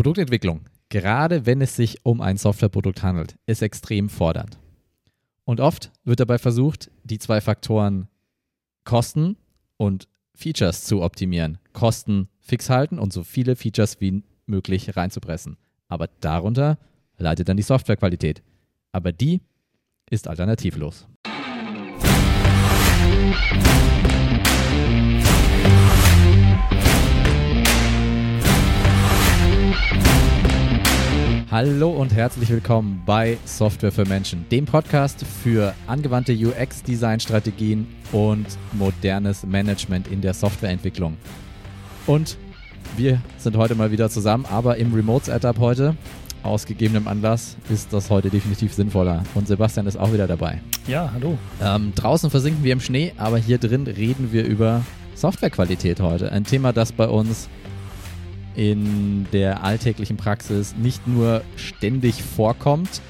Produktentwicklung, gerade wenn es sich um ein Softwareprodukt handelt, ist extrem fordernd. Und oft wird dabei versucht, die zwei Faktoren Kosten und Features zu optimieren. Kosten fix halten und so viele Features wie möglich reinzupressen. Aber darunter leidet dann die Softwarequalität. Aber die ist alternativlos. Hallo und herzlich willkommen bei Software für Menschen, dem Podcast für angewandte UX-Design-Strategien und modernes Management in der Softwareentwicklung. Und wir sind heute mal wieder zusammen, aber im Remote-Setup heute. Aus gegebenem Anlass ist das heute definitiv sinnvoller. Und Sebastian ist auch wieder dabei. Ja, hallo. Ähm, draußen versinken wir im Schnee, aber hier drin reden wir über Softwarequalität heute. Ein Thema, das bei uns in der alltäglichen Praxis nicht nur ständig vorkommt,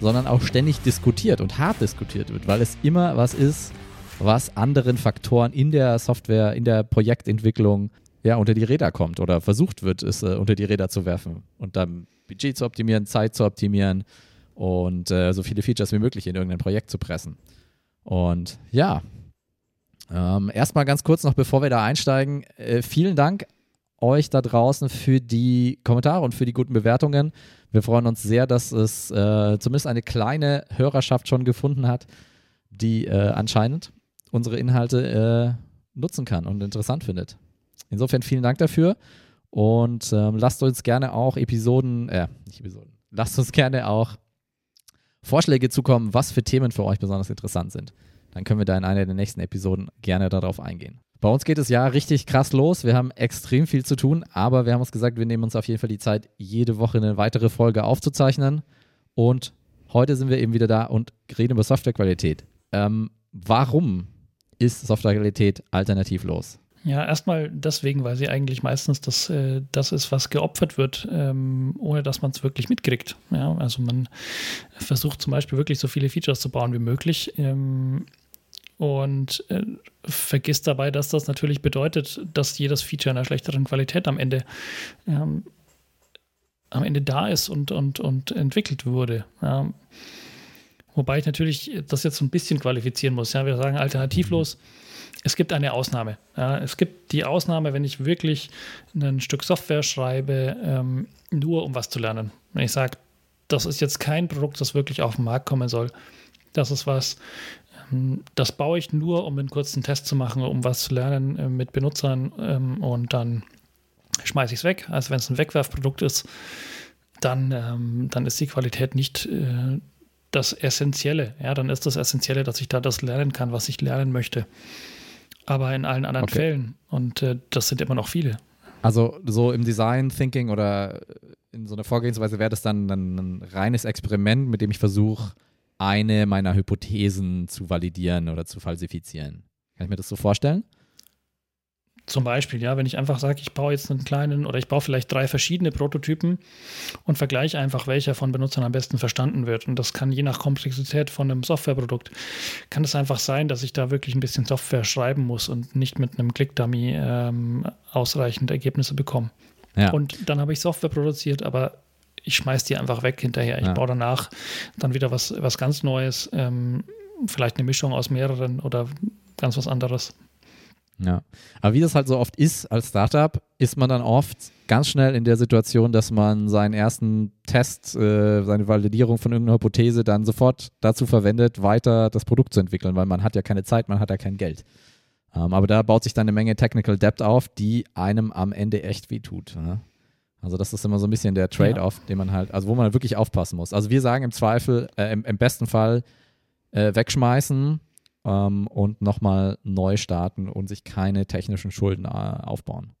sondern auch ständig diskutiert und hart diskutiert wird, weil es immer was ist, was anderen Faktoren in der Software, in der Projektentwicklung ja unter die Räder kommt oder versucht wird, es äh, unter die Räder zu werfen und dann Budget zu optimieren, Zeit zu optimieren und äh, so viele Features wie möglich in irgendein Projekt zu pressen. Und ja, ähm, erstmal ganz kurz noch, bevor wir da einsteigen, äh, vielen Dank euch da draußen für die Kommentare und für die guten Bewertungen. Wir freuen uns sehr, dass es äh, zumindest eine kleine Hörerschaft schon gefunden hat, die äh, anscheinend unsere Inhalte äh, nutzen kann und interessant findet. Insofern vielen Dank dafür und ähm, lasst uns gerne auch Episoden, äh, nicht Episoden, lasst uns gerne auch Vorschläge zukommen, was für Themen für euch besonders interessant sind. Dann können wir da in einer der nächsten Episoden gerne darauf eingehen. Bei uns geht es ja richtig krass los. Wir haben extrem viel zu tun, aber wir haben uns gesagt, wir nehmen uns auf jeden Fall die Zeit, jede Woche eine weitere Folge aufzuzeichnen. Und heute sind wir eben wieder da und reden über Softwarequalität. Ähm, warum ist Softwarequalität alternativlos? Ja, erstmal deswegen, weil sie eigentlich meistens das, äh, das ist, was geopfert wird, ähm, ohne dass man es wirklich mitkriegt. Ja, also man versucht zum Beispiel wirklich so viele Features zu bauen wie möglich. Ähm, und äh, vergisst dabei, dass das natürlich bedeutet, dass jedes Feature in einer schlechteren Qualität am Ende ähm, am Ende da ist und, und, und entwickelt wurde. Ja. Wobei ich natürlich das jetzt so ein bisschen qualifizieren muss. Ja, wir sagen alternativlos. Es gibt eine Ausnahme. Ja, es gibt die Ausnahme, wenn ich wirklich ein Stück Software schreibe, ähm, nur um was zu lernen. Wenn ich sage, das ist jetzt kein Produkt, das wirklich auf den Markt kommen soll. Das ist was, ähm, das baue ich nur, um einen kurzen Test zu machen, um was zu lernen äh, mit Benutzern ähm, und dann schmeiße ich es weg. Also wenn es ein Wegwerfprodukt ist, dann, ähm, dann ist die Qualität nicht äh, das Essentielle. Ja, dann ist das Essentielle, dass ich da das lernen kann, was ich lernen möchte. Aber in allen anderen okay. Fällen, und äh, das sind immer noch viele. Also so im Design Thinking oder in so einer Vorgehensweise wäre das dann ein, ein reines Experiment, mit dem ich versuche, eine meiner Hypothesen zu validieren oder zu falsifizieren. Kann ich mir das so vorstellen? Zum Beispiel, ja, wenn ich einfach sage, ich baue jetzt einen kleinen oder ich baue vielleicht drei verschiedene Prototypen und vergleiche einfach, welcher von Benutzern am besten verstanden wird. Und das kann je nach Komplexität von einem Softwareprodukt, kann es einfach sein, dass ich da wirklich ein bisschen Software schreiben muss und nicht mit einem Click-Dummy ähm, ausreichend Ergebnisse bekomme. Ja. Und dann habe ich Software produziert, aber ich schmeiß die einfach weg hinterher. Ich ja. baue danach dann wieder was, was ganz Neues, ähm, vielleicht eine Mischung aus mehreren oder ganz was anderes. Ja, aber wie das halt so oft ist als Startup, ist man dann oft ganz schnell in der Situation, dass man seinen ersten Test, äh, seine Validierung von irgendeiner Hypothese dann sofort dazu verwendet, weiter das Produkt zu entwickeln, weil man hat ja keine Zeit, man hat ja kein Geld. Ähm, aber da baut sich dann eine Menge Technical Debt auf, die einem am Ende echt wehtut. Ja? Also das ist immer so ein bisschen der Trade-off, ja. den man halt, also wo man halt wirklich aufpassen muss. Also wir sagen im Zweifel, äh, im, im, besten Fall äh, wegschmeißen ähm, und nochmal neu starten und sich keine technischen Schulden äh, aufbauen.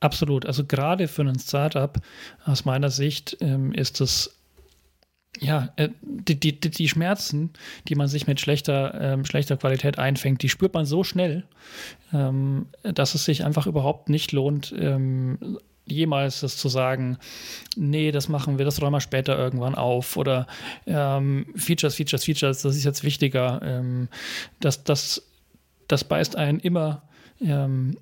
Absolut. Also gerade für ein Startup aus meiner Sicht ähm, ist es ja, äh, die, die, die Schmerzen, die man sich mit schlechter, ähm, schlechter Qualität einfängt, die spürt man so schnell, ähm, dass es sich einfach überhaupt nicht lohnt, ähm, jemals das zu sagen, nee, das machen wir, das räumen wir später irgendwann auf oder ähm, Features, Features, Features, das ist jetzt wichtiger. Ähm, das, das, das beißt einen immer ähm,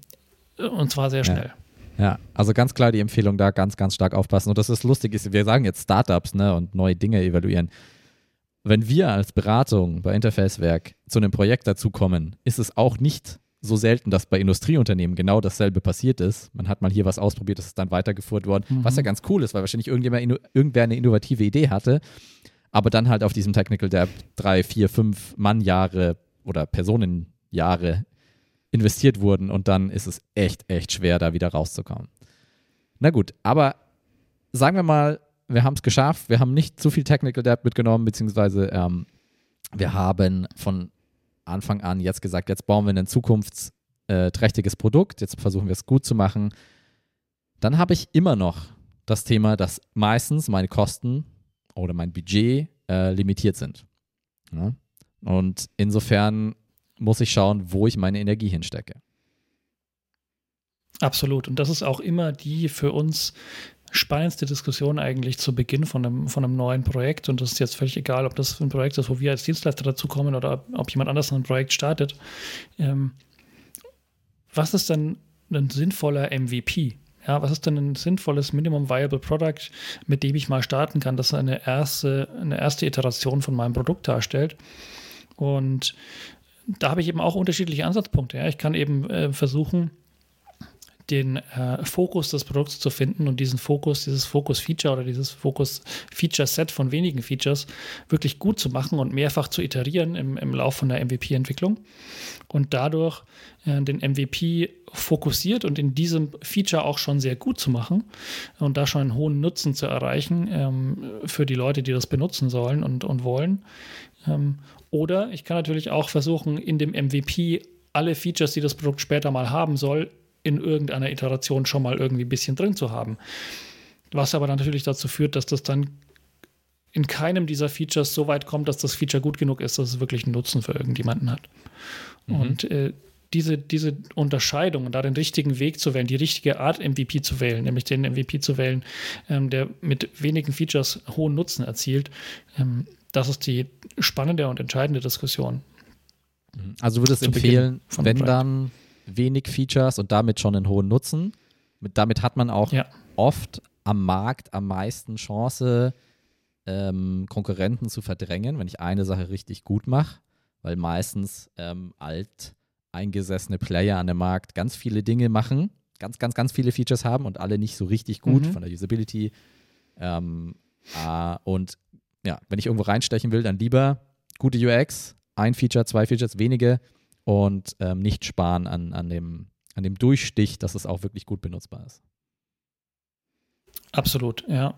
und zwar sehr schnell. Ja, also ganz klar die Empfehlung da ganz, ganz stark aufpassen. Und das ist lustig, ist, wir sagen jetzt Startups ne, und neue Dinge evaluieren. Wenn wir als Beratung bei Interfacewerk zu einem Projekt dazukommen, ist es auch nicht so selten, dass bei Industrieunternehmen genau dasselbe passiert ist. Man hat mal hier was ausprobiert, das ist dann weitergeführt worden, mhm. was ja ganz cool ist, weil wahrscheinlich irgendjemand, irgendwer eine innovative Idee hatte, aber dann halt auf diesem Technical Debt drei, vier, fünf Mannjahre oder Personenjahre investiert wurden und dann ist es echt, echt schwer, da wieder rauszukommen. Na gut, aber sagen wir mal, wir haben es geschafft, wir haben nicht zu viel Technical Debt mitgenommen, beziehungsweise ähm, wir haben von Anfang an jetzt gesagt, jetzt bauen wir ein zukunftsträchtiges Produkt, jetzt versuchen wir es gut zu machen. Dann habe ich immer noch das Thema, dass meistens meine Kosten oder mein Budget äh, limitiert sind. Ja? Und insofern muss ich schauen, wo ich meine Energie hinstecke. Absolut. Und das ist auch immer die für uns spannendste Diskussion eigentlich zu Beginn von einem, von einem neuen Projekt. Und das ist jetzt völlig egal, ob das ein Projekt ist, wo wir als Dienstleister dazukommen oder ob jemand anders ein Projekt startet. Ähm, was ist denn ein sinnvoller MVP? Ja, was ist denn ein sinnvolles Minimum Viable Product, mit dem ich mal starten kann, das eine erste, eine erste Iteration von meinem Produkt darstellt? Und da habe ich eben auch unterschiedliche Ansatzpunkte. Ja. Ich kann eben äh, versuchen, den äh, Fokus des Produkts zu finden und diesen Fokus, dieses Fokus-Feature oder dieses Fokus-Feature-Set von wenigen Features wirklich gut zu machen und mehrfach zu iterieren im, im Lauf von der MVP-Entwicklung und dadurch äh, den MVP fokussiert und in diesem Feature auch schon sehr gut zu machen und da schon einen hohen Nutzen zu erreichen ähm, für die Leute, die das benutzen sollen und, und wollen. Ähm, oder ich kann natürlich auch versuchen, in dem MVP alle Features, die das Produkt später mal haben soll, in irgendeiner Iteration schon mal irgendwie ein bisschen drin zu haben. Was aber dann natürlich dazu führt, dass das dann in keinem dieser Features so weit kommt, dass das Feature gut genug ist, dass es wirklich einen Nutzen für irgendjemanden hat. Mhm. Und äh, diese, diese Unterscheidung und da den richtigen Weg zu wählen, die richtige Art MVP zu wählen, nämlich den MVP zu wählen, ähm, der mit wenigen Features hohen Nutzen erzielt, ähm, das ist die spannende und entscheidende Diskussion. Mhm. Also würdest du empfehlen, wenn dann wenig Features und damit schon einen hohen Nutzen. Mit, damit hat man auch ja. oft am Markt am meisten Chance, ähm, Konkurrenten zu verdrängen, wenn ich eine Sache richtig gut mache, weil meistens ähm, alt eingesessene Player an dem Markt ganz viele Dinge machen, ganz, ganz, ganz viele Features haben und alle nicht so richtig gut mhm. von der Usability. Ähm, äh, und ja, wenn ich irgendwo reinstechen will, dann lieber gute UX, ein Feature, zwei Features, wenige und ähm, nicht sparen an, an, dem, an dem Durchstich, dass es auch wirklich gut benutzbar ist. Absolut, ja.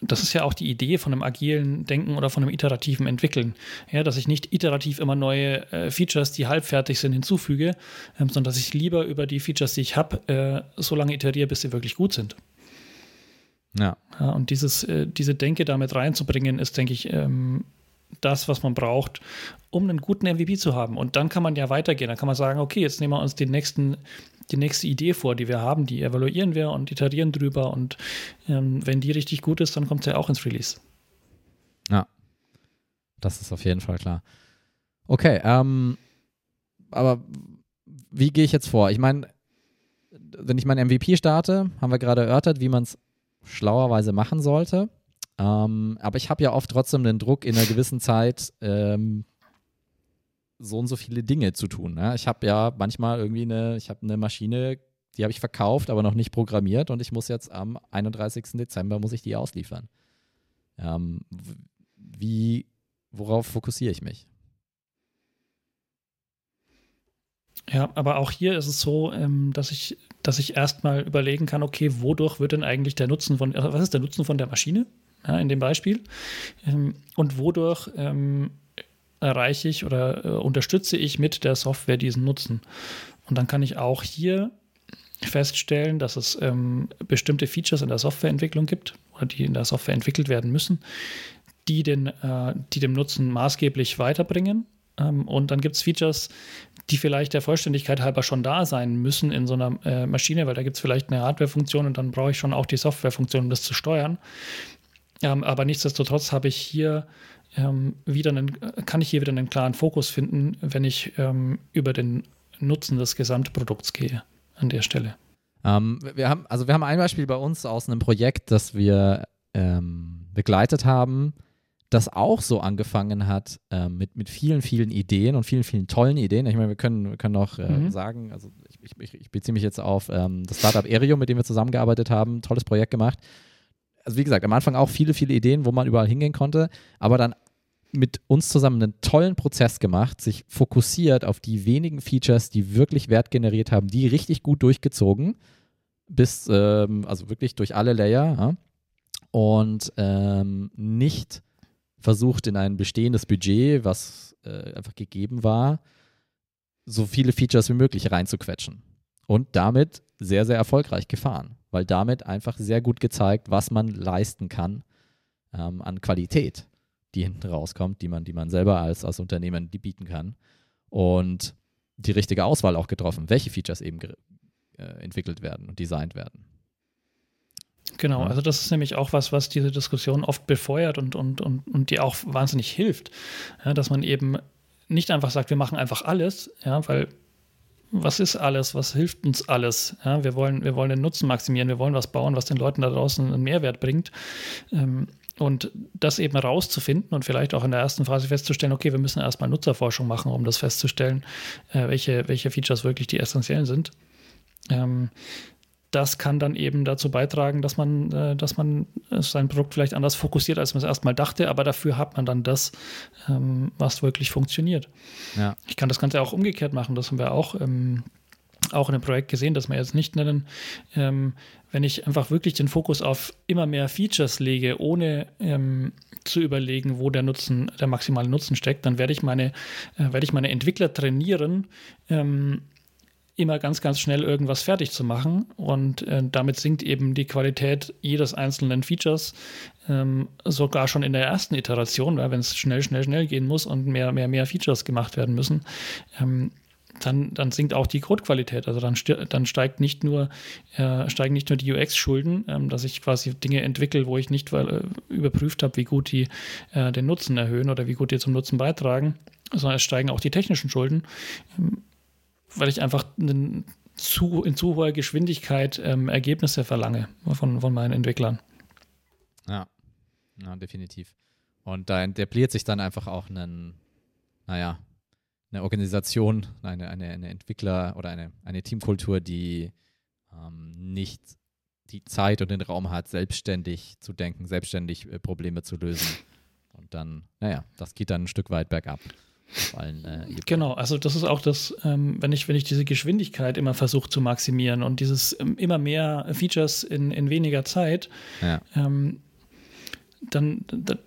Das ist ja auch die Idee von einem agilen Denken oder von einem iterativen Entwickeln. Ja, dass ich nicht iterativ immer neue äh, Features, die halbfertig sind, hinzufüge, ähm, sondern dass ich lieber über die Features, die ich habe, äh, so lange iteriere, bis sie wirklich gut sind. Ja. ja und dieses, äh, diese Denke damit reinzubringen, ist, denke ich, ähm, das, was man braucht, um einen guten MVP zu haben. Und dann kann man ja weitergehen. Dann kann man sagen, okay, jetzt nehmen wir uns den nächsten, die nächste Idee vor, die wir haben, die evaluieren wir und iterieren drüber. Und ähm, wenn die richtig gut ist, dann kommt sie ja auch ins Release. Ja, das ist auf jeden Fall klar. Okay, ähm, aber wie gehe ich jetzt vor? Ich meine, wenn ich meinen MVP starte, haben wir gerade erörtert, wie man es schlauerweise machen sollte. Ähm, aber ich habe ja oft trotzdem den Druck, in einer gewissen Zeit ähm, so und so viele Dinge zu tun. Ne? Ich habe ja manchmal irgendwie eine, ich habe eine Maschine, die habe ich verkauft, aber noch nicht programmiert und ich muss jetzt am 31. Dezember muss ich die ausliefern. Ähm, wie, worauf fokussiere ich mich? Ja, aber auch hier ist es so, ähm, dass ich, dass ich erstmal überlegen kann, okay, wodurch wird denn eigentlich der Nutzen von, was ist der Nutzen von der Maschine? Ja, in dem Beispiel. Ähm, und wodurch ähm, erreiche ich oder äh, unterstütze ich mit der Software diesen Nutzen. Und dann kann ich auch hier feststellen, dass es ähm, bestimmte Features in der Softwareentwicklung gibt oder die in der Software entwickelt werden müssen, die, den, äh, die dem Nutzen maßgeblich weiterbringen. Ähm, und dann gibt es Features, die vielleicht der Vollständigkeit halber schon da sein müssen in so einer äh, Maschine, weil da gibt es vielleicht eine Hardware-Funktion und dann brauche ich schon auch die Software-Funktion, um das zu steuern. Ähm, aber nichtsdestotrotz habe ich hier ähm, wieder einen, kann ich hier wieder einen klaren Fokus finden, wenn ich ähm, über den Nutzen des Gesamtprodukts gehe an der Stelle. Ähm, wir haben, also wir haben ein Beispiel bei uns aus einem Projekt, das wir ähm, begleitet haben, das auch so angefangen hat äh, mit, mit vielen, vielen Ideen und vielen, vielen tollen Ideen. Ich meine, wir können, wir können auch äh, mhm. sagen, also ich, ich, ich, beziehe mich jetzt auf ähm, das Startup Erium, mit dem wir zusammengearbeitet haben, tolles Projekt gemacht. Also wie gesagt, am Anfang auch viele, viele Ideen, wo man überall hingehen konnte, aber dann mit uns zusammen einen tollen Prozess gemacht, sich fokussiert auf die wenigen Features, die wirklich Wert generiert haben, die richtig gut durchgezogen, bis, ähm, also wirklich durch alle Layer ja? und ähm, nicht versucht in ein bestehendes Budget, was äh, einfach gegeben war, so viele Features wie möglich reinzuquetschen. Und damit sehr, sehr erfolgreich gefahren, weil damit einfach sehr gut gezeigt, was man leisten kann ähm, an Qualität die hinten rauskommt, die man, die man selber als, als Unternehmen die bieten kann. Und die richtige Auswahl auch getroffen, welche Features eben äh, entwickelt werden und designt werden. Genau, also das ist nämlich auch was, was diese Diskussion oft befeuert und, und, und, und die auch wahnsinnig hilft. Ja, dass man eben nicht einfach sagt, wir machen einfach alles, ja, weil was ist alles, was hilft uns alles? Ja, wir, wollen, wir wollen den Nutzen maximieren, wir wollen was bauen, was den Leuten da draußen einen Mehrwert bringt. Ähm, und das eben rauszufinden und vielleicht auch in der ersten Phase festzustellen, okay, wir müssen erstmal Nutzerforschung machen, um das festzustellen, äh, welche, welche Features wirklich die essentiellen sind. Das kann dann eben dazu beitragen, dass man, äh, dass man sein Produkt vielleicht anders fokussiert, als man es erstmal dachte, aber dafür hat man dann das, ähm, was wirklich funktioniert. Ja. Ich kann das Ganze auch umgekehrt machen, das haben wir auch. Ähm, auch in einem Projekt gesehen, das wir jetzt nicht nennen, ähm, wenn ich einfach wirklich den Fokus auf immer mehr Features lege, ohne ähm, zu überlegen, wo der Nutzen, der maximale Nutzen steckt, dann werde ich meine, äh, werde ich meine Entwickler trainieren, ähm, immer ganz, ganz schnell irgendwas fertig zu machen. Und äh, damit sinkt eben die Qualität jedes einzelnen Features, ähm, sogar schon in der ersten Iteration, weil wenn es schnell, schnell, schnell gehen muss und mehr, mehr, mehr Features gemacht werden müssen, ähm, dann, dann sinkt auch die Codequalität. Also dann, dann steigt nicht nur, äh, steigen nicht nur die UX-Schulden, ähm, dass ich quasi Dinge entwickle, wo ich nicht äh, überprüft habe, wie gut die äh, den Nutzen erhöhen oder wie gut die zum Nutzen beitragen, sondern es steigen auch die technischen Schulden, ähm, weil ich einfach einen zu, in zu hoher Geschwindigkeit ähm, Ergebnisse verlange von, von meinen Entwicklern. Ja, ja definitiv. Und da etabliert sich dann einfach auch ein, naja, eine Organisation, eine, eine, eine Entwickler- oder eine, eine Teamkultur, die ähm, nicht die Zeit und den Raum hat, selbstständig zu denken, selbstständig äh, Probleme zu lösen. Und dann, naja, das geht dann ein Stück weit bergab. Allen, äh, genau, also das ist auch das, ähm, wenn ich, wenn ich diese Geschwindigkeit immer versuche zu maximieren und dieses ähm, immer mehr Features in, in weniger Zeit, ja. ähm, dann, dann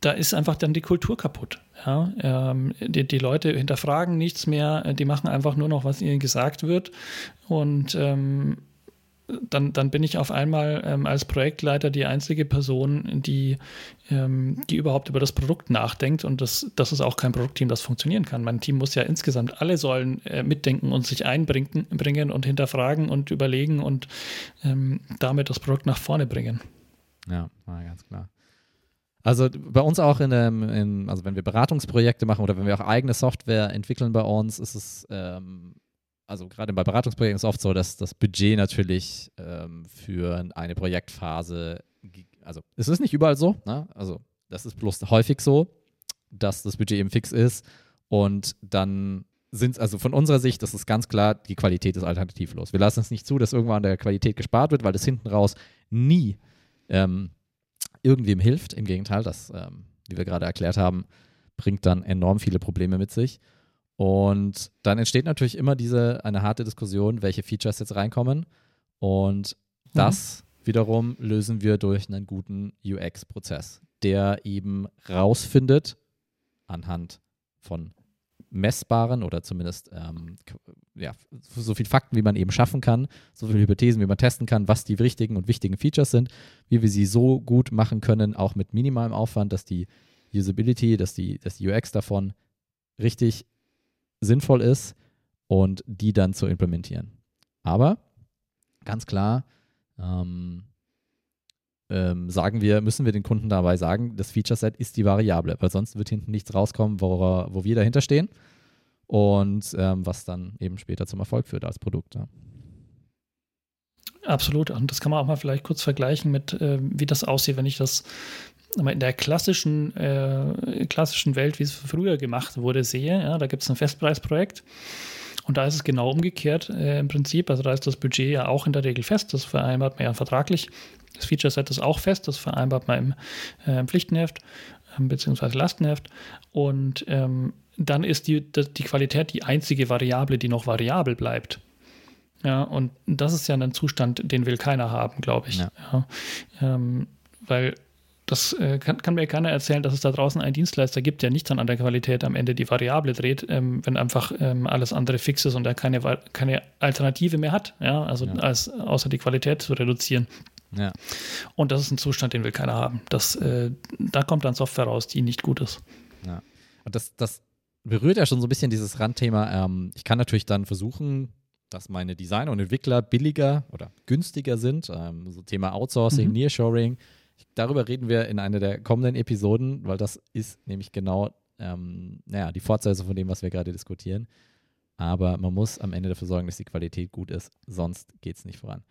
da ist einfach dann die Kultur kaputt. Ja, ähm, die, die, Leute hinterfragen nichts mehr, die machen einfach nur noch, was ihnen gesagt wird. Und ähm, dann, dann bin ich auf einmal ähm, als Projektleiter die einzige Person, die, ähm, die überhaupt über das Produkt nachdenkt. Und das, das ist auch kein Produktteam, das funktionieren kann. Mein Team muss ja insgesamt alle sollen äh, mitdenken und sich einbringen bringen und hinterfragen und überlegen und ähm, damit das Produkt nach vorne bringen. Ja, ganz klar. Also bei uns auch in in, also wenn wir Beratungsprojekte machen oder wenn wir auch eigene Software entwickeln bei uns, ist es, ähm, also gerade bei Beratungsprojekten ist es oft so, dass das Budget natürlich ähm, für eine Projektphase, also es ist nicht überall so, ne? also das ist bloß häufig so, dass das Budget eben fix ist und dann sind also von unserer Sicht, das ist ganz klar, die Qualität ist alternativlos. Wir lassen es nicht zu, dass irgendwann an der Qualität gespart wird, weil das hinten raus nie ähm, irgendwem hilft. Im Gegenteil, das, ähm, wie wir gerade erklärt haben, bringt dann enorm viele Probleme mit sich. Und dann entsteht natürlich immer diese eine harte Diskussion, welche Features jetzt reinkommen. Und mhm. das wiederum lösen wir durch einen guten UX-Prozess, der eben rausfindet anhand von messbaren oder zumindest ähm, ja, so viel Fakten, wie man eben schaffen kann, so viele Hypothesen, wie man testen kann, was die richtigen und wichtigen Features sind, wie wir sie so gut machen können, auch mit minimalem Aufwand, dass die Usability, dass die, dass die UX davon richtig sinnvoll ist und die dann zu implementieren. Aber ganz klar, ähm, ähm, sagen wir, müssen wir den Kunden dabei sagen, das Feature Set ist die Variable, weil sonst wird hinten nichts rauskommen, wo, wo wir dahinter stehen und ähm, was dann eben später zum Erfolg führt als Produkt. Ja. Absolut. Und das kann man auch mal vielleicht kurz vergleichen mit, äh, wie das aussieht, wenn ich das in der klassischen, äh, klassischen Welt, wie es früher gemacht wurde, sehe. Ja, da gibt es ein Festpreisprojekt. Und da ist es genau umgekehrt äh, im Prinzip. Also da ist das Budget ja auch in der Regel fest. Das vereinbart man ja vertraglich. Das Feature-Set ist auch fest. Das vereinbart man im äh, Pflichtenheft äh, bzw. Lastenheft. Und ähm, dann ist die, die Qualität die einzige Variable, die noch variabel bleibt. Ja, und das ist ja ein Zustand, den will keiner haben, glaube ich. Ja. Ja, ähm, weil das äh, kann, kann, mir keiner erzählen, dass es da draußen einen Dienstleister gibt, der nicht dann an der Qualität am Ende die Variable dreht, ähm, wenn einfach ähm, alles andere fix ist und er keine, keine Alternative mehr hat, ja, also ja. Als, außer die Qualität zu reduzieren. Ja. Und das ist ein Zustand, den will keiner haben. Das, äh, da kommt dann Software raus, die nicht gut ist. Ja. Und das, das berührt ja schon so ein bisschen dieses Randthema. Ähm, ich kann natürlich dann versuchen, dass meine Designer und Entwickler billiger oder günstiger sind. Ähm, so Thema Outsourcing, mhm. Nearshoring. Darüber reden wir in einer der kommenden Episoden, weil das ist nämlich genau ähm, naja, die Fortsetzung von dem, was wir gerade diskutieren. Aber man muss am Ende dafür sorgen, dass die Qualität gut ist, sonst geht es nicht voran.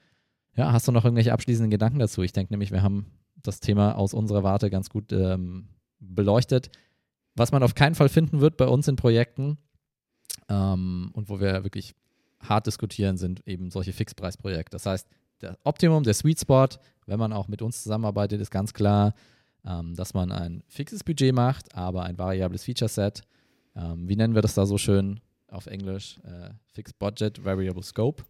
Ja, hast du noch irgendwelche abschließenden Gedanken dazu? Ich denke nämlich, wir haben das Thema aus unserer Warte ganz gut ähm, beleuchtet. Was man auf keinen Fall finden wird bei uns in Projekten ähm, und wo wir wirklich hart diskutieren, sind eben solche Fixpreisprojekte. Das heißt, der Optimum, der Sweet Spot, wenn man auch mit uns zusammenarbeitet, ist ganz klar, ähm, dass man ein fixes Budget macht, aber ein variables Feature Set. Ähm, wie nennen wir das da so schön auf Englisch? Äh, Fixed Budget, Variable Scope.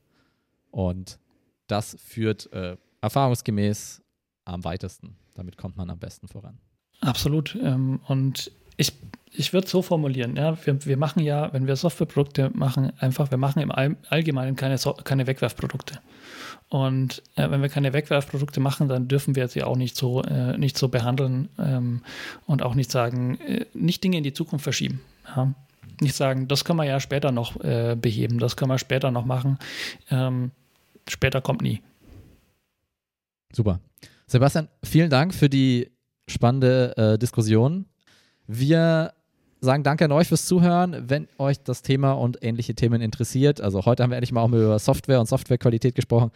Und das führt äh, erfahrungsgemäß am weitesten. Damit kommt man am besten voran. Absolut. Ähm, und ich, ich würde so formulieren, ja, wir, wir machen ja, wenn wir Softwareprodukte machen, einfach, wir machen im Allgemeinen keine, so keine Wegwerfprodukte. Und äh, wenn wir keine Wegwerfprodukte machen, dann dürfen wir sie auch nicht so, äh, nicht so behandeln ähm, und auch nicht sagen, äh, nicht Dinge in die Zukunft verschieben. Ja? Nicht sagen, das können wir ja später noch äh, beheben, das können wir später noch machen. Ähm, später kommt nie. Super. Sebastian, vielen Dank für die spannende äh, Diskussion. Wir sagen danke an euch fürs Zuhören. Wenn euch das Thema und ähnliche Themen interessiert, also heute haben wir endlich mal auch über Software und Softwarequalität gesprochen.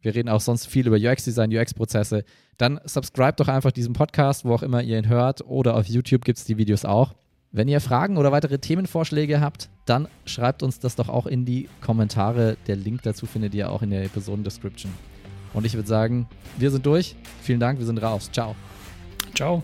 Wir reden auch sonst viel über UX-Design, UX-Prozesse. Dann subscribe doch einfach diesem Podcast, wo auch immer ihr ihn hört. Oder auf YouTube gibt es die Videos auch. Wenn ihr Fragen oder weitere Themenvorschläge habt, dann schreibt uns das doch auch in die Kommentare. Der Link dazu findet ihr auch in der Episodendescription. Und ich würde sagen, wir sind durch. Vielen Dank, wir sind raus. Ciao. Ciao.